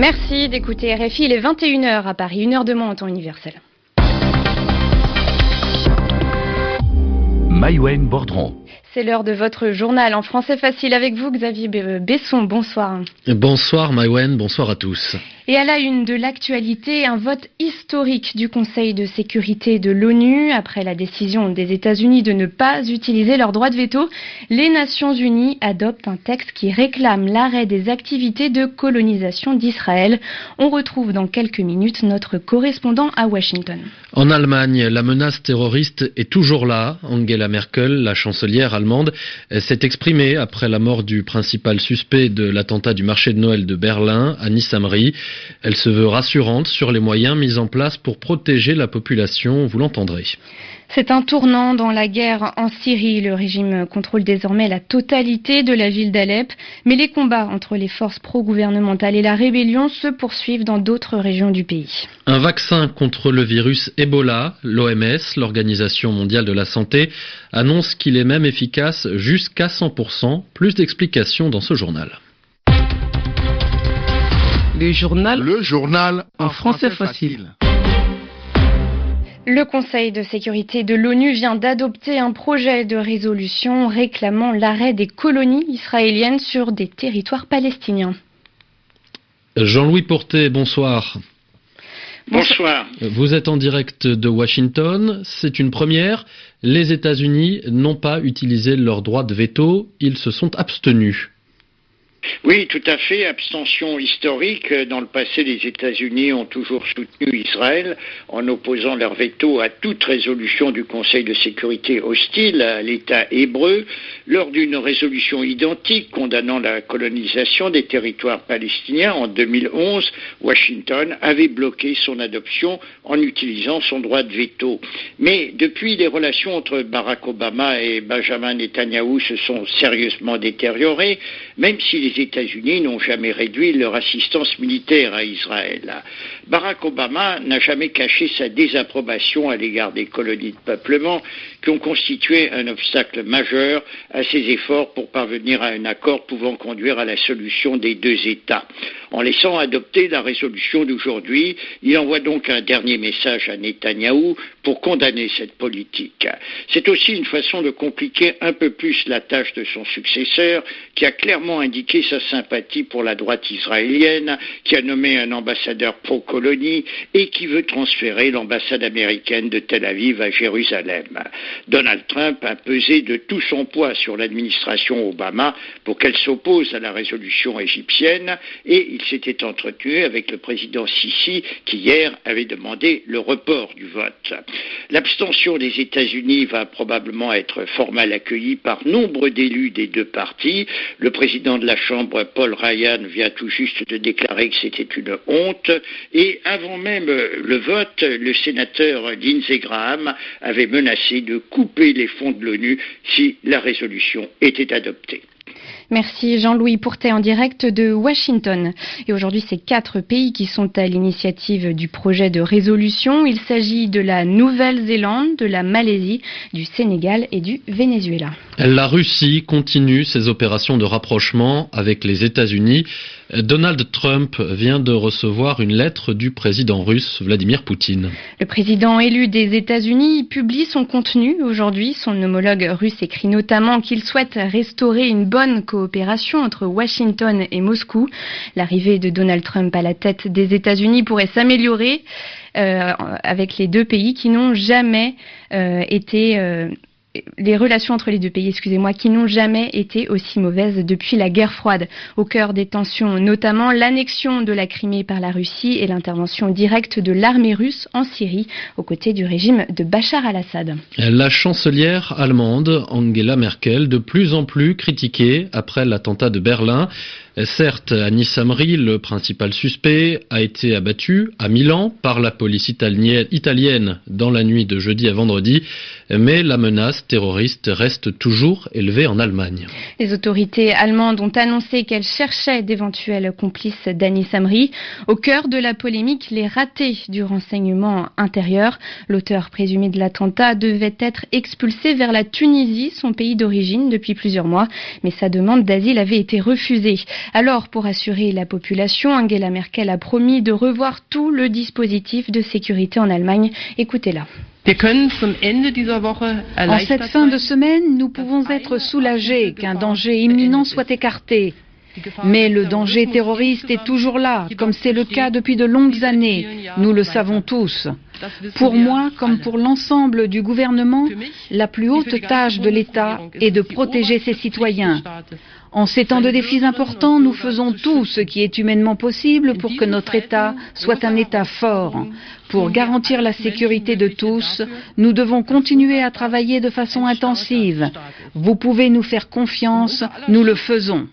Merci d'écouter RFI. Il est 21h à Paris, 1h de moins en temps universel. Maïwen Bordron. C'est l'heure de votre journal en français facile avec vous, Xavier Besson. Bonsoir. Bonsoir, Maïwen. Bonsoir à tous. Et à la une de l'actualité, un vote historique du Conseil de sécurité de l'ONU après la décision des États-Unis de ne pas utiliser leur droit de veto. Les Nations Unies adoptent un texte qui réclame l'arrêt des activités de colonisation d'Israël. On retrouve dans quelques minutes notre correspondant à Washington. En Allemagne, la menace terroriste est toujours là. Angela Merkel, la chancelière allemande, s'est exprimée après la mort du principal suspect de l'attentat du marché de Noël de Berlin, Anis Amri. Elle se veut rassurante sur les moyens mis en place pour protéger la population, vous l'entendrez. C'est un tournant dans la guerre en Syrie. Le régime contrôle désormais la totalité de la ville d'Alep, mais les combats entre les forces pro-gouvernementales et la rébellion se poursuivent dans d'autres régions du pays. Un vaccin contre le virus Ebola, l'OMS, l'Organisation mondiale de la santé, annonce qu'il est même efficace jusqu'à 100%. Plus d'explications dans ce journal. Le journal. Le journal en, français, facile. Le Conseil de sécurité de l'ONU vient d'adopter un projet de résolution réclamant l'arrêt des colonies israéliennes sur des territoires palestiniens. Jean-Louis Portet, bonsoir. Bonsoir. Vous êtes en direct de Washington. C'est une première. Les États-Unis n'ont pas utilisé leur droit de veto. Ils se sont abstenus. Oui, tout à fait. Abstention historique. Dans le passé, les États-Unis ont toujours soutenu Israël en opposant leur veto à toute résolution du Conseil de sécurité hostile à l'État hébreu. Lors d'une résolution identique condamnant la colonisation des territoires palestiniens en 2011, Washington avait bloqué son adoption en utilisant son droit de veto. Mais depuis, les relations entre Barack Obama et Benjamin Netanyahu se sont sérieusement détériorées, même si États-Unis n'ont jamais réduit leur assistance militaire à Israël. Barack Obama n'a jamais caché sa désapprobation à l'égard des colonies de peuplement qui ont constitué un obstacle majeur à ses efforts pour parvenir à un accord pouvant conduire à la solution des deux États. En laissant adopter la résolution d'aujourd'hui, il envoie donc un dernier message à Netanyahou pour condamner cette politique. C'est aussi une façon de compliquer un peu plus la tâche de son successeur, qui a clairement indiqué sa sympathie pour la droite israélienne, qui a nommé un ambassadeur pro-colonie et qui veut transférer l'ambassade américaine de Tel Aviv à Jérusalem. Donald Trump a pesé de tout son poids sur l'administration Obama pour qu'elle s'oppose à la résolution égyptienne et il s'était entretenu avec le président Sisi qui hier avait demandé le report du vote. L'abstention des États-Unis va probablement être fort mal accueillie par nombre d'élus des deux partis. Le président de la Chambre, Paul Ryan, vient tout juste de déclarer que c'était une honte. Et avant même le vote, le sénateur Lindsey Graham avait menacé de couper les fonds de l'ONU si la résolution était adoptée. Merci Jean-Louis Pourtet en direct de Washington. Et aujourd'hui, c'est quatre pays qui sont à l'initiative du projet de résolution. Il s'agit de la Nouvelle-Zélande, de la Malaisie, du Sénégal et du Venezuela. La Russie continue ses opérations de rapprochement avec les États-Unis. Donald Trump vient de recevoir une lettre du président russe Vladimir Poutine. Le président élu des États-Unis publie son contenu aujourd'hui. Son homologue russe écrit notamment qu'il souhaite restaurer une bonne coopération entre Washington et Moscou. L'arrivée de Donald Trump à la tête des États-Unis pourrait s'améliorer euh, avec les deux pays qui n'ont jamais euh, été euh, les relations entre les deux pays, excusez-moi, qui n'ont jamais été aussi mauvaises depuis la guerre froide. Au cœur des tensions, notamment l'annexion de la Crimée par la Russie et l'intervention directe de l'armée russe en Syrie aux côtés du régime de Bachar al-Assad. La chancelière allemande Angela Merkel, de plus en plus critiquée après l'attentat de Berlin, Certes, Anis Samri, le principal suspect, a été abattu à Milan par la police italienne dans la nuit de jeudi à vendredi, mais la menace terroriste reste toujours élevée en Allemagne. Les autorités allemandes ont annoncé qu'elles cherchaient d'éventuels complices d'Anis Samri. Au cœur de la polémique, les ratés du renseignement intérieur. L'auteur présumé de l'attentat devait être expulsé vers la Tunisie, son pays d'origine, depuis plusieurs mois, mais sa demande d'asile avait été refusée. Alors, pour assurer la population, Angela Merkel a promis de revoir tout le dispositif de sécurité en Allemagne. Écoutez-la. En cette fin de semaine, nous pouvons être soulagés qu'un danger imminent soit écarté. Mais le danger terroriste est toujours là, comme c'est le cas depuis de longues années. Nous le savons tous. Pour moi, comme pour l'ensemble du gouvernement, la plus haute tâche de l'État est de protéger ses citoyens. En ces temps de défis importants, nous faisons tout ce qui est humainement possible pour que notre État soit un État fort. Pour garantir la sécurité de tous, nous devons continuer à travailler de façon intensive. Vous pouvez nous faire confiance, nous le faisons.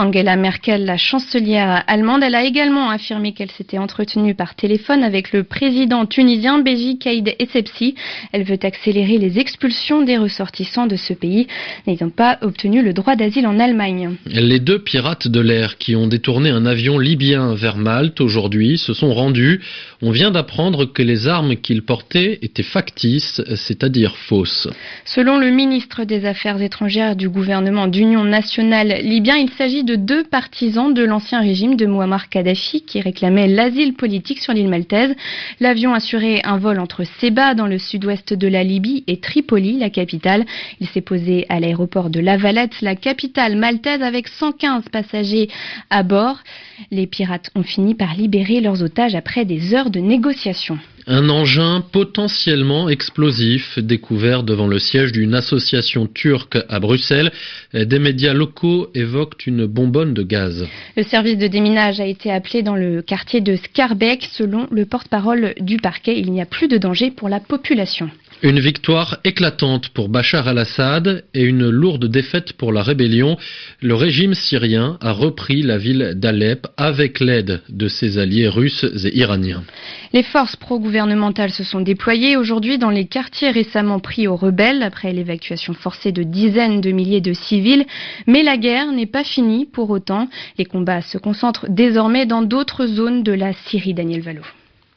Angela Merkel, la chancelière allemande, elle a également affirmé qu'elle s'était entretenue par téléphone avec le président tunisien Beji Caïd Essebsi. Elle veut accélérer les expulsions des ressortissants de ce pays n'ayant pas obtenu le droit d'asile en Allemagne. Les deux pirates de l'air qui ont détourné un avion libyen vers Malte aujourd'hui se sont rendus. On vient d'apprendre que les armes qu'ils portaient étaient factices, c'est-à-dire fausses. Selon le ministre des Affaires étrangères du gouvernement d'union nationale libyen, il s'agit de de deux partisans de l'ancien régime de Muammar Kadhafi qui réclamaient l'asile politique sur l'île maltaise. L'avion assurait un vol entre Seba dans le sud-ouest de la Libye et Tripoli, la capitale. Il s'est posé à l'aéroport de La Valette, la capitale maltaise, avec 115 passagers à bord. Les pirates ont fini par libérer leurs otages après des heures de négociations. Un engin potentiellement explosif découvert devant le siège d'une association turque à Bruxelles. Des médias locaux évoquent une bonbonne de gaz. Le service de déminage a été appelé dans le quartier de Scarbeck. Selon le porte-parole du parquet, il n'y a plus de danger pour la population. Une victoire éclatante pour Bachar al-Assad et une lourde défaite pour la rébellion. Le régime syrien a repris la ville d'Alep avec l'aide de ses alliés russes et iraniens. Les forces pro-gouvernementales se sont déployées aujourd'hui dans les quartiers récemment pris aux rebelles après l'évacuation forcée de dizaines de milliers de civils. Mais la guerre n'est pas finie pour autant. Les combats se concentrent désormais dans d'autres zones de la Syrie, Daniel Valo.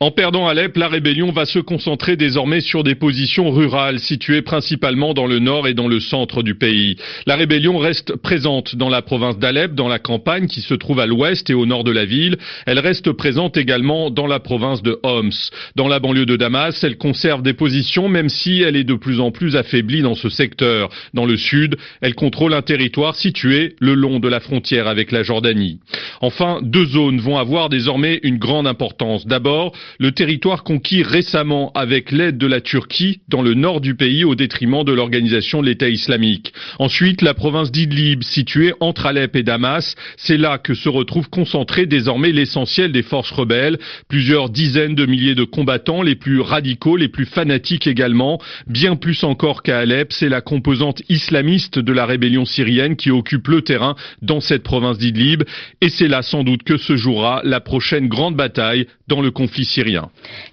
En perdant Alep, la rébellion va se concentrer désormais sur des positions rurales situées principalement dans le nord et dans le centre du pays. La rébellion reste présente dans la province d'Alep, dans la campagne qui se trouve à l'ouest et au nord de la ville. Elle reste présente également dans la province de Homs. Dans la banlieue de Damas, elle conserve des positions même si elle est de plus en plus affaiblie dans ce secteur. Dans le sud, elle contrôle un territoire situé le long de la frontière avec la Jordanie. Enfin, deux zones vont avoir désormais une grande importance. D'abord, le territoire conquis récemment avec l'aide de la Turquie dans le nord du pays au détriment de l'organisation de l'État islamique. Ensuite, la province d'Idlib, située entre Alep et Damas, c'est là que se retrouve concentré désormais l'essentiel des forces rebelles, plusieurs dizaines de milliers de combattants, les plus radicaux, les plus fanatiques également, bien plus encore qu'à Alep, c'est la composante islamiste de la rébellion syrienne qui occupe le terrain dans cette province d'Idlib, et c'est là sans doute que se jouera la prochaine grande bataille dans le conflit syrien.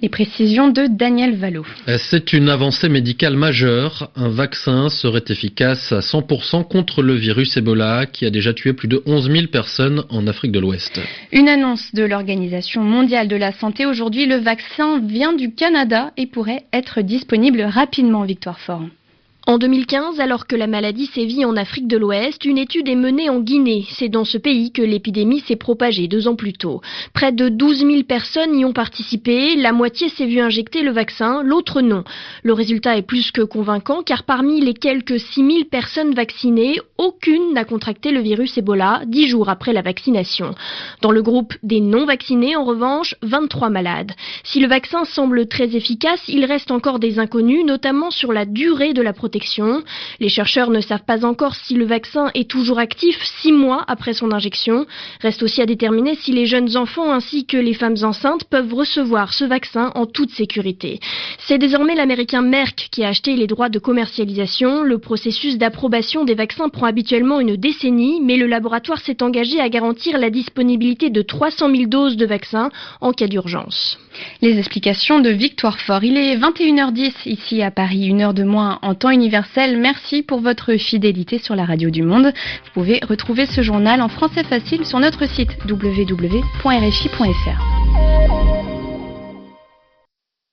Les précisions de Daniel Valo. Euh, c'est une avancée médicale majeure. Un vaccin serait efficace à 100% contre le virus Ebola qui a déjà tué plus de 11 000 personnes en Afrique de l'Ouest. Une annonce de l'Organisation mondiale de la santé. Aujourd'hui, le vaccin vient du Canada et pourrait être disponible rapidement, Victoire Fort. En 2015, alors que la maladie sévit en Afrique de l'Ouest, une étude est menée en Guinée. C'est dans ce pays que l'épidémie s'est propagée deux ans plus tôt. Près de 12 000 personnes y ont participé. La moitié s'est vue injecter le vaccin, l'autre non. Le résultat est plus que convaincant car parmi les quelques 6 000 personnes vaccinées, aucune n'a contracté le virus Ebola dix jours après la vaccination. Dans le groupe des non vaccinés, en revanche, 23 malades. Si le vaccin semble très efficace, il reste encore des inconnus, notamment sur la durée de la protection les chercheurs ne savent pas encore si le vaccin est toujours actif six mois après son injection. Reste aussi à déterminer si les jeunes enfants ainsi que les femmes enceintes peuvent recevoir ce vaccin en toute sécurité. C'est désormais l'américain Merck qui a acheté les droits de commercialisation. Le processus d'approbation des vaccins prend habituellement une décennie, mais le laboratoire s'est engagé à garantir la disponibilité de 300 000 doses de vaccins en cas d'urgence. Les explications de Victoire Fort. Il est 21h10 ici à Paris, une heure de moins en temps Merci pour votre fidélité sur la radio du monde. Vous pouvez retrouver ce journal en français facile sur notre site www.rfi.fr.